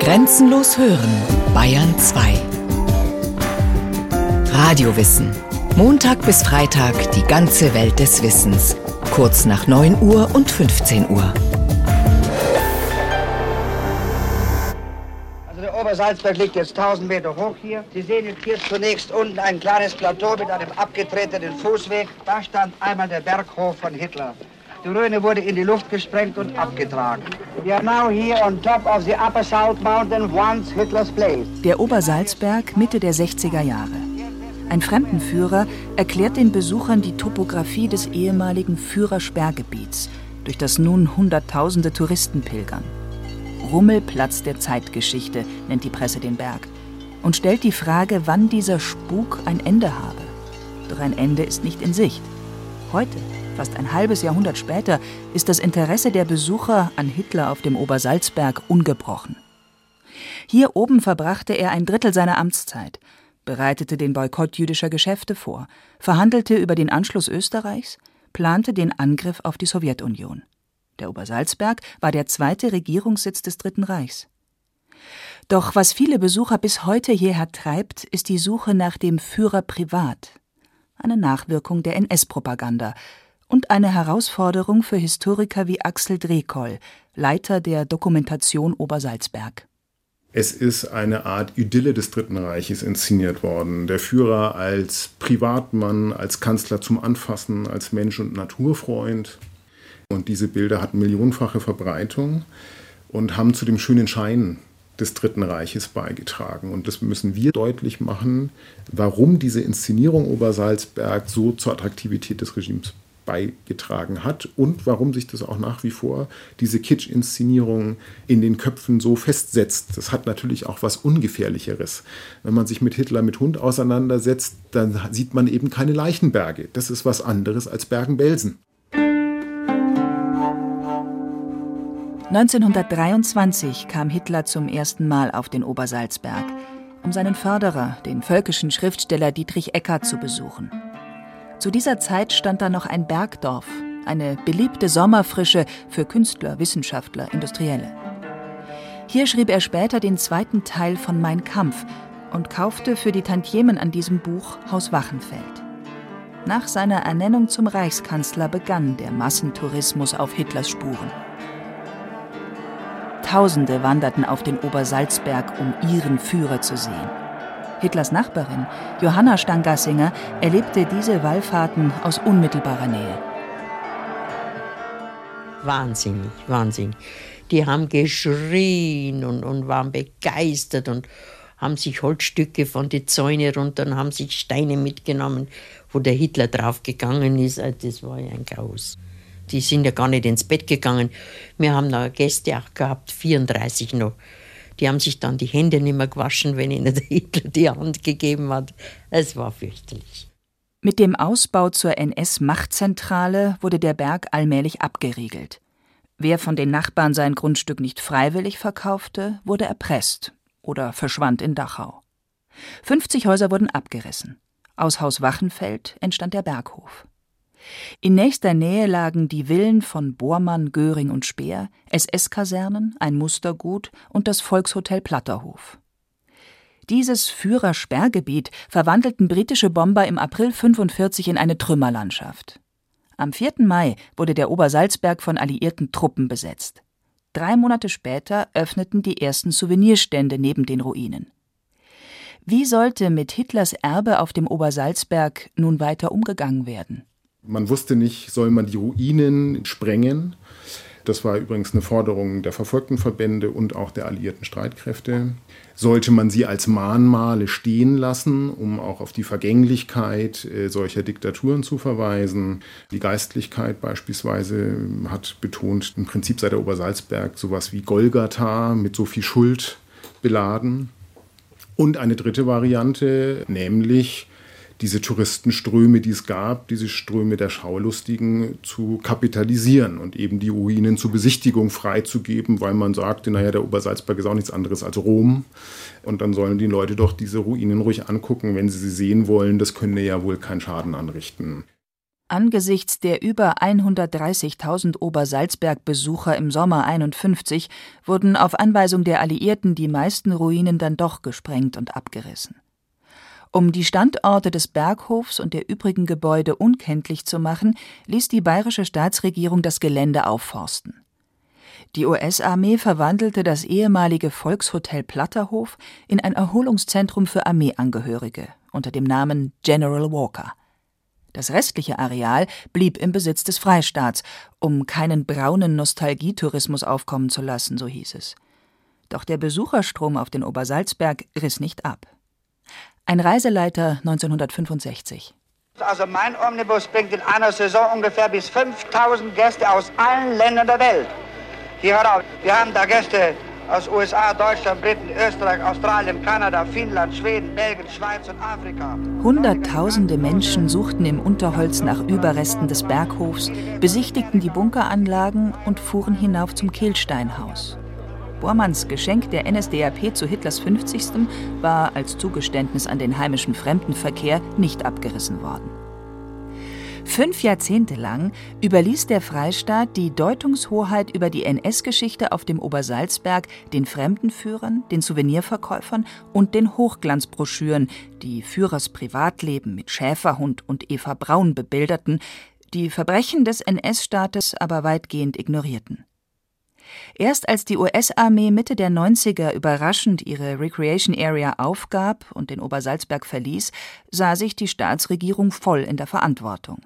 Grenzenlos hören, Bayern 2. Radiowissen. Montag bis Freitag die ganze Welt des Wissens. Kurz nach 9 Uhr und 15 Uhr. Also der Obersalzberg liegt jetzt 1000 Meter hoch hier. Sie sehen jetzt hier zunächst unten ein kleines Plateau mit einem abgetretenen Fußweg. Da stand einmal der Berghof von Hitler. Die Ruine wurde in die Luft gesprengt und abgetragen. We are now here on top of the Upper Salt Mountain, once Hitler's place. Der Obersalzberg Mitte der 60er Jahre. Ein Fremdenführer erklärt den Besuchern die Topographie des ehemaligen Führersperrgebiets, durch das nun Hunderttausende Touristen pilgern. Rummelplatz der Zeitgeschichte nennt die Presse den Berg und stellt die Frage, wann dieser Spuk ein Ende habe. Doch ein Ende ist nicht in Sicht. Heute, fast ein halbes Jahrhundert später, ist das Interesse der Besucher an Hitler auf dem Obersalzberg ungebrochen. Hier oben verbrachte er ein Drittel seiner Amtszeit, bereitete den Boykott jüdischer Geschäfte vor, verhandelte über den Anschluss Österreichs, plante den Angriff auf die Sowjetunion. Der Obersalzberg war der zweite Regierungssitz des Dritten Reichs. Doch was viele Besucher bis heute hierher treibt, ist die Suche nach dem Führer privat, eine Nachwirkung der NS-Propaganda, und eine Herausforderung für Historiker wie Axel Drehkoll, Leiter der Dokumentation Obersalzberg. Es ist eine Art Idylle des Dritten Reiches inszeniert worden. Der Führer als Privatmann, als Kanzler zum Anfassen, als Mensch und Naturfreund. Und diese Bilder hatten millionenfache Verbreitung und haben zu dem schönen Schein des Dritten Reiches beigetragen. Und das müssen wir deutlich machen, warum diese Inszenierung Obersalzberg so zur Attraktivität des Regimes beigetragen hat und warum sich das auch nach wie vor diese Kitsch-Inszenierung in den Köpfen so festsetzt. Das hat natürlich auch was Ungefährlicheres. Wenn man sich mit Hitler mit Hund auseinandersetzt, dann sieht man eben keine Leichenberge. Das ist was anderes als Bergen-Belsen. 1923 kam Hitler zum ersten Mal auf den Obersalzberg, um seinen Förderer, den völkischen Schriftsteller Dietrich Eckart, zu besuchen. Zu dieser Zeit stand da noch ein Bergdorf, eine beliebte Sommerfrische für Künstler, Wissenschaftler, Industrielle. Hier schrieb er später den zweiten Teil von Mein Kampf und kaufte für die Tantiemen an diesem Buch Haus Wachenfeld. Nach seiner Ernennung zum Reichskanzler begann der Massentourismus auf Hitlers Spuren. Tausende wanderten auf den Obersalzberg, um ihren Führer zu sehen. Hitlers Nachbarin, Johanna Stangassinger, erlebte diese Wallfahrten aus unmittelbarer Nähe. Wahnsinnig, wahnsinnig. Die haben geschrien und, und waren begeistert und haben sich Holzstücke von den Zäunen runter und haben sich Steine mitgenommen, wo der Hitler drauf gegangen ist. Also das war ja ein Graus. Die sind ja gar nicht ins Bett gegangen. Wir haben da Gäste auch gehabt, 34 noch. Die haben sich dann die Hände nicht mehr gewaschen, wenn ihnen der Hitler die Hand gegeben hat. Es war fürchterlich. Mit dem Ausbau zur NS-Machtzentrale wurde der Berg allmählich abgeriegelt. Wer von den Nachbarn sein Grundstück nicht freiwillig verkaufte, wurde erpresst oder verschwand in Dachau. 50 Häuser wurden abgerissen. Aus Haus Wachenfeld entstand der Berghof. In nächster Nähe lagen die Villen von Bormann, Göring und Speer, SS-Kasernen, ein Mustergut und das Volkshotel Platterhof. Dieses Führersperrgebiet verwandelten britische Bomber im April 1945 in eine Trümmerlandschaft. Am 4. Mai wurde der Obersalzberg von alliierten Truppen besetzt. Drei Monate später öffneten die ersten Souvenirstände neben den Ruinen. Wie sollte mit Hitlers Erbe auf dem Obersalzberg nun weiter umgegangen werden? Man wusste nicht, soll man die Ruinen sprengen. Das war übrigens eine Forderung der verfolgten Verbände und auch der alliierten Streitkräfte. Sollte man sie als Mahnmale stehen lassen, um auch auf die Vergänglichkeit äh, solcher Diktaturen zu verweisen? Die Geistlichkeit beispielsweise hat betont, im Prinzip sei der Obersalzberg sowas wie Golgatha mit so viel Schuld beladen. Und eine dritte Variante, nämlich diese Touristenströme, die es gab, diese Ströme der Schaulustigen zu kapitalisieren und eben die Ruinen zur Besichtigung freizugeben, weil man sagte, naja, der Obersalzberg ist auch nichts anderes als Rom. Und dann sollen die Leute doch diese Ruinen ruhig angucken, wenn sie sie sehen wollen. Das könnte ja wohl keinen Schaden anrichten. Angesichts der über 130.000 Obersalzberg-Besucher im Sommer 51 wurden auf Anweisung der Alliierten die meisten Ruinen dann doch gesprengt und abgerissen. Um die Standorte des Berghofs und der übrigen Gebäude unkenntlich zu machen, ließ die bayerische Staatsregierung das Gelände aufforsten. Die US-Armee verwandelte das ehemalige Volkshotel Platterhof in ein Erholungszentrum für Armeeangehörige unter dem Namen General Walker. Das restliche Areal blieb im Besitz des Freistaats, um keinen braunen Nostalgietourismus aufkommen zu lassen, so hieß es. Doch der Besucherstrom auf den Obersalzberg riss nicht ab. Ein Reiseleiter 1965. Also mein Omnibus bringt in einer Saison ungefähr bis 5000 Gäste aus allen Ländern der Welt. Hier herauf. Wir haben da Gäste aus USA, Deutschland, Briten, Österreich, Australien, Kanada, Finnland, Schweden, Belgien, Schweiz und Afrika. Hunderttausende Menschen suchten im Unterholz nach Überresten des Berghofs, besichtigten die Bunkeranlagen und fuhren hinauf zum Kehlsteinhaus. Bormanns Geschenk der NSDAP zu Hitlers 50. war als Zugeständnis an den heimischen Fremdenverkehr nicht abgerissen worden. Fünf Jahrzehnte lang überließ der Freistaat die Deutungshoheit über die NS-Geschichte auf dem Obersalzberg den Fremdenführern, den Souvenirverkäufern und den Hochglanzbroschüren, die Führers Privatleben mit Schäferhund und Eva Braun bebilderten, die Verbrechen des NS-Staates aber weitgehend ignorierten. Erst als die US-Armee Mitte der 90er überraschend ihre Recreation Area aufgab und den Obersalzberg verließ, sah sich die Staatsregierung voll in der Verantwortung.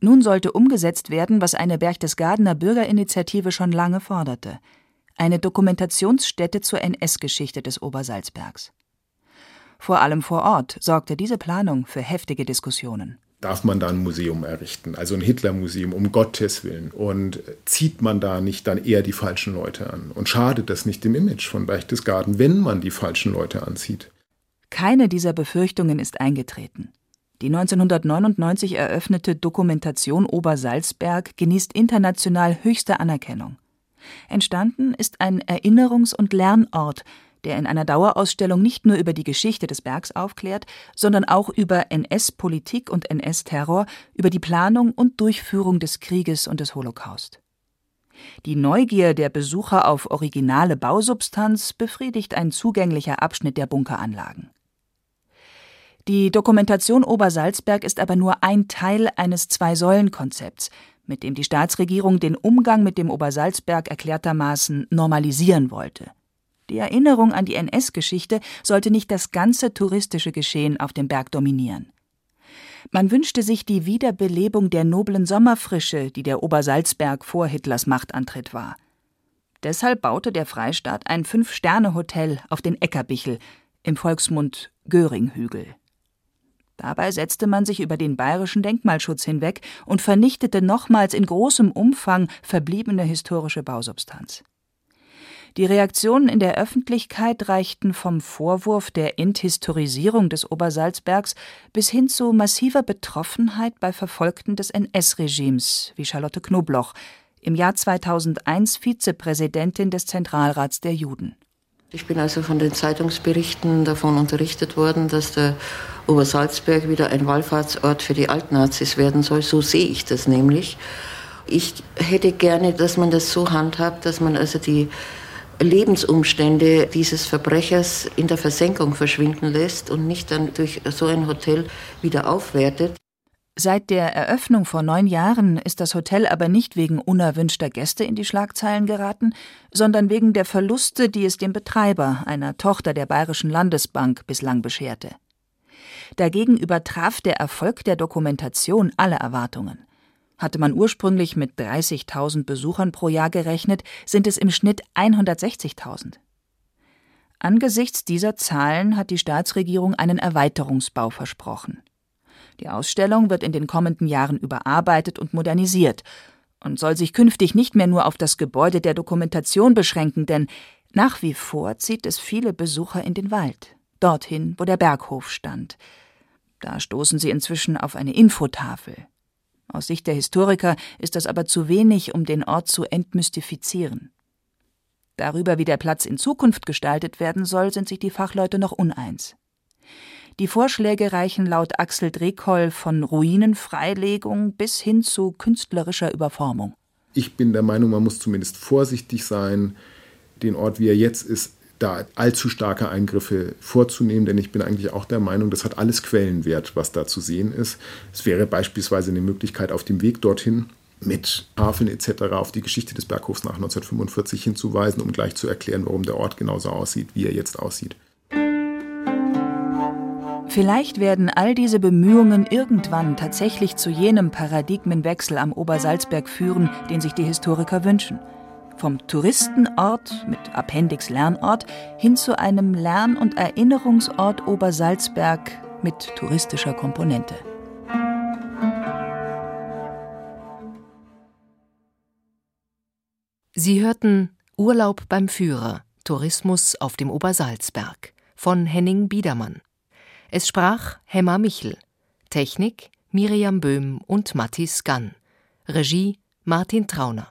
Nun sollte umgesetzt werden, was eine Berchtesgadener Bürgerinitiative schon lange forderte: eine Dokumentationsstätte zur NS-Geschichte des Obersalzbergs. Vor allem vor Ort sorgte diese Planung für heftige Diskussionen. Darf man da ein Museum errichten, also ein Hitlermuseum, um Gottes Willen? Und zieht man da nicht dann eher die falschen Leute an? Und schadet das nicht dem Image von Berchtesgaden, wenn man die falschen Leute anzieht? Keine dieser Befürchtungen ist eingetreten. Die 1999 eröffnete Dokumentation Obersalzberg genießt international höchste Anerkennung. Entstanden ist ein Erinnerungs- und Lernort, der in einer Dauerausstellung nicht nur über die Geschichte des Bergs aufklärt, sondern auch über NS-Politik und NS-Terror, über die Planung und Durchführung des Krieges und des Holocaust. Die Neugier der Besucher auf originale Bausubstanz befriedigt ein zugänglicher Abschnitt der Bunkeranlagen. Die Dokumentation Obersalzberg ist aber nur ein Teil eines Zwei-Säulen-Konzepts, mit dem die Staatsregierung den Umgang mit dem Obersalzberg erklärtermaßen normalisieren wollte. Die Erinnerung an die NS-Geschichte sollte nicht das ganze touristische Geschehen auf dem Berg dominieren. Man wünschte sich die Wiederbelebung der noblen Sommerfrische, die der Obersalzberg vor Hitlers Machtantritt war. Deshalb baute der Freistaat ein Fünf-Sterne-Hotel auf den Eckerbichel, im Volksmund Göringhügel. Dabei setzte man sich über den bayerischen Denkmalschutz hinweg und vernichtete nochmals in großem Umfang verbliebene historische Bausubstanz. Die Reaktionen in der Öffentlichkeit reichten vom Vorwurf der Enthistorisierung des Obersalzbergs bis hin zu massiver Betroffenheit bei Verfolgten des NS-Regimes, wie Charlotte Knobloch, im Jahr 2001 Vizepräsidentin des Zentralrats der Juden. Ich bin also von den Zeitungsberichten davon unterrichtet worden, dass der Obersalzberg wieder ein Wallfahrtsort für die Altnazis werden soll. So sehe ich das nämlich. Ich hätte gerne, dass man das so handhabt, dass man also die Lebensumstände dieses Verbrechers in der Versenkung verschwinden lässt und nicht dann durch so ein Hotel wieder aufwertet. Seit der Eröffnung vor neun Jahren ist das Hotel aber nicht wegen unerwünschter Gäste in die Schlagzeilen geraten, sondern wegen der Verluste, die es dem Betreiber, einer Tochter der Bayerischen Landesbank, bislang bescherte. Dagegen übertraf der Erfolg der Dokumentation alle Erwartungen. Hatte man ursprünglich mit 30.000 Besuchern pro Jahr gerechnet, sind es im Schnitt 160.000. Angesichts dieser Zahlen hat die Staatsregierung einen Erweiterungsbau versprochen. Die Ausstellung wird in den kommenden Jahren überarbeitet und modernisiert und soll sich künftig nicht mehr nur auf das Gebäude der Dokumentation beschränken, denn nach wie vor zieht es viele Besucher in den Wald, dorthin, wo der Berghof stand. Da stoßen sie inzwischen auf eine Infotafel. Aus Sicht der Historiker ist das aber zu wenig, um den Ort zu entmystifizieren. Darüber, wie der Platz in Zukunft gestaltet werden soll, sind sich die Fachleute noch uneins. Die Vorschläge reichen laut Axel Drekoll von Ruinenfreilegung bis hin zu künstlerischer Überformung. Ich bin der Meinung, man muss zumindest vorsichtig sein, den Ort, wie er jetzt ist, da allzu starke Eingriffe vorzunehmen, denn ich bin eigentlich auch der Meinung, das hat alles Quellenwert, was da zu sehen ist. Es wäre beispielsweise eine Möglichkeit, auf dem Weg dorthin mit Tafeln etc. auf die Geschichte des Berghofs nach 1945 hinzuweisen, um gleich zu erklären, warum der Ort genauso aussieht, wie er jetzt aussieht. Vielleicht werden all diese Bemühungen irgendwann tatsächlich zu jenem Paradigmenwechsel am Obersalzberg führen, den sich die Historiker wünschen. Vom Touristenort mit Appendix Lernort hin zu einem Lern- und Erinnerungsort Obersalzberg mit touristischer Komponente. Sie hörten Urlaub beim Führer, Tourismus auf dem Obersalzberg von Henning Biedermann. Es sprach Hemmer Michel. Technik Miriam Böhm und Mathis Gann. Regie Martin Trauner.